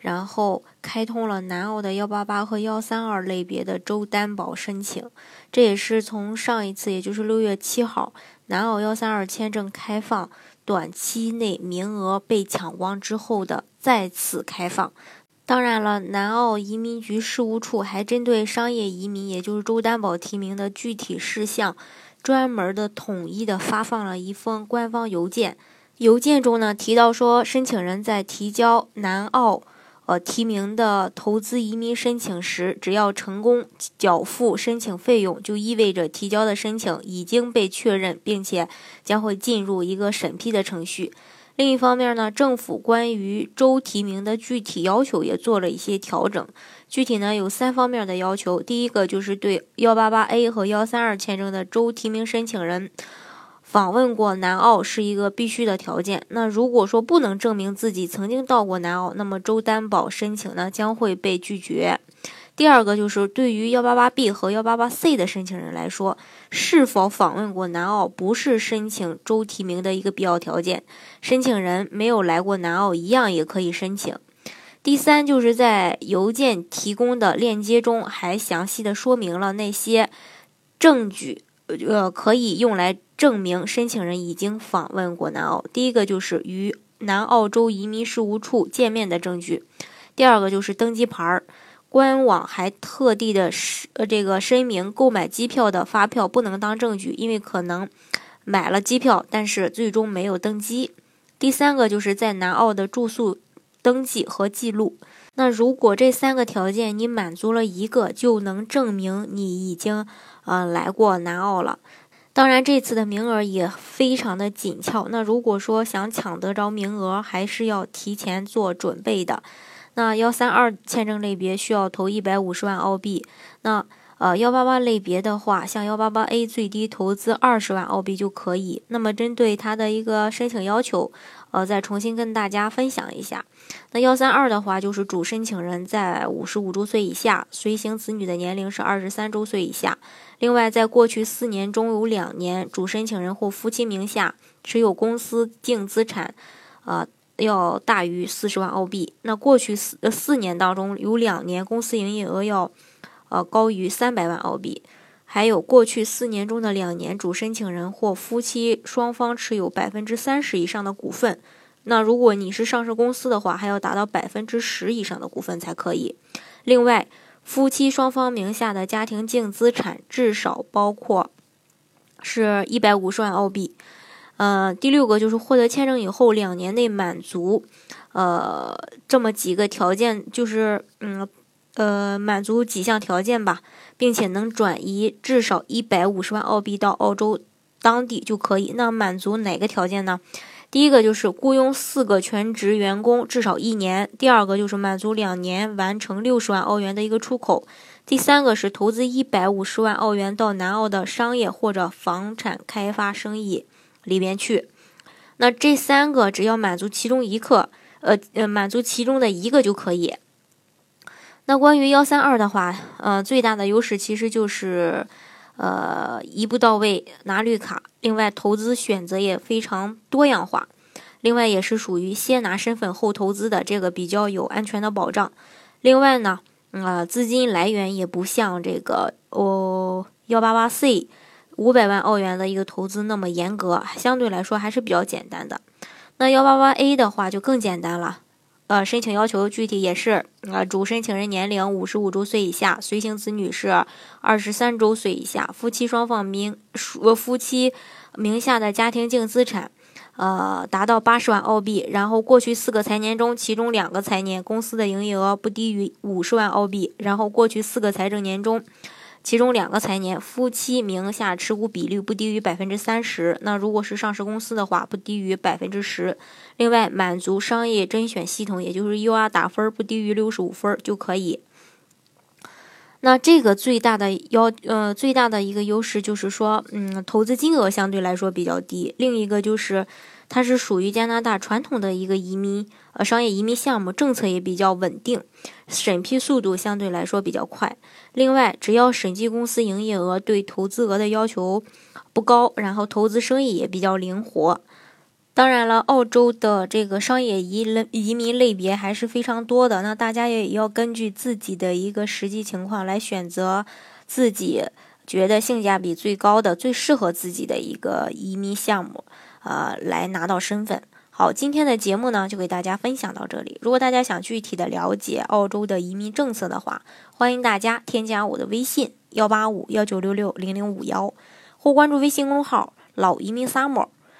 然后开通了南澳的幺八八和幺三二类别的州担保申请，这也是从上一次，也就是六月七号，南澳幺三二签证开放短期内名额被抢光之后的再次开放。当然了，南澳移民局事务处还针对商业移民，也就是州担保提名的具体事项，专门的统一的发放了一封官方邮件。邮件中呢提到说，申请人在提交南澳。呃，提名的投资移民申请时，只要成功缴付申请费用，就意味着提交的申请已经被确认，并且将会进入一个审批的程序。另一方面呢，政府关于州提名的具体要求也做了一些调整，具体呢有三方面的要求。第一个就是对幺八八 A 和幺三二签证的州提名申请人。访问过南澳是一个必须的条件。那如果说不能证明自己曾经到过南澳，那么州担保申请呢将会被拒绝。第二个就是对于幺八八 B 和幺八八 C 的申请人来说，是否访问过南澳不是申请州提名的一个必要条件。申请人没有来过南澳一样也可以申请。第三就是在邮件提供的链接中还详细的说明了那些证据，呃，可以用来。证明申请人已经访问过南澳，第一个就是与南澳洲移民事务处见面的证据，第二个就是登机牌儿。官网还特地的申呃这个声明，购买机票的发票不能当证据，因为可能买了机票，但是最终没有登机。第三个就是在南澳的住宿登记和记录。那如果这三个条件你满足了一个，就能证明你已经呃来过南澳了。当然，这次的名额也非常的紧俏。那如果说想抢得着名额，还是要提前做准备的。那幺三二签证类别需要投一百五十万澳币。那呃幺八八类别的话，像幺八八 A 最低投资二十万澳币就可以。那么针对它的一个申请要求，呃，再重新跟大家分享一下。那幺三二的话，就是主申请人在五十五周岁以下，随行子女的年龄是二十三周岁以下。另外，在过去四年中有两年，主申请人或夫妻名下持有公司净资产，呃，要大于四十万澳币。那过去四四年当中有两年，公司营业额要，呃，高于三百万澳币。还有过去四年中的两年，主申请人或夫妻双方持有百分之三十以上的股份。那如果你是上市公司的话，还要达到百分之十以上的股份才可以。另外，夫妻双方名下的家庭净资产至少包括是一百五十万澳币。呃，第六个就是获得签证以后两年内满足呃这么几个条件，就是嗯呃满足几项条件吧，并且能转移至少一百五十万澳币到澳洲当地就可以。那满足哪个条件呢？第一个就是雇佣四个全职员工至少一年，第二个就是满足两年完成六十万澳元的一个出口，第三个是投资一百五十万澳元到南澳的商业或者房产开发生意里边去。那这三个只要满足其中一个，呃呃，满足其中的一个就可以。那关于幺三二的话，呃，最大的优势其实就是。呃，一步到位拿绿卡，另外投资选择也非常多样化，另外也是属于先拿身份后投资的，这个比较有安全的保障。另外呢，呃，资金来源也不像这个哦幺八八 C 五百万澳元的一个投资那么严格，相对来说还是比较简单的。那幺八八 A 的话就更简单了。呃，申请要求具体也是，呃，主申请人年龄五十五周岁以下，随行子女是二十三周岁以下，夫妻双方名属夫妻名下的家庭净资产，呃，达到八十万澳币，然后过去四个财年中，其中两个财年公司的营业额不低于五十万澳币，然后过去四个财政年中其中两个财年夫妻名下持股比率不低于百分之三十，那如果是上市公司的话，不低于百分之十。另外，满足商业甄选系统，也就是 UR 打分不低于六十五分就可以。那这个最大的要呃最大的一个优势就是说，嗯，投资金额相对来说比较低。另一个就是。它是属于加拿大传统的一个移民呃商业移民项目，政策也比较稳定，审批速度相对来说比较快。另外，只要审计公司营业额对投资额的要求不高，然后投资生意也比较灵活。当然了，澳洲的这个商业移类移民类别还是非常多的，那大家也要根据自己的一个实际情况来选择自己觉得性价比最高的、最适合自己的一个移民项目。呃，来拿到身份。好，今天的节目呢，就给大家分享到这里。如果大家想具体的了解澳洲的移民政策的话，欢迎大家添加我的微信幺八五幺九六六零零五幺，或关注微信公众号“老移民 summer”，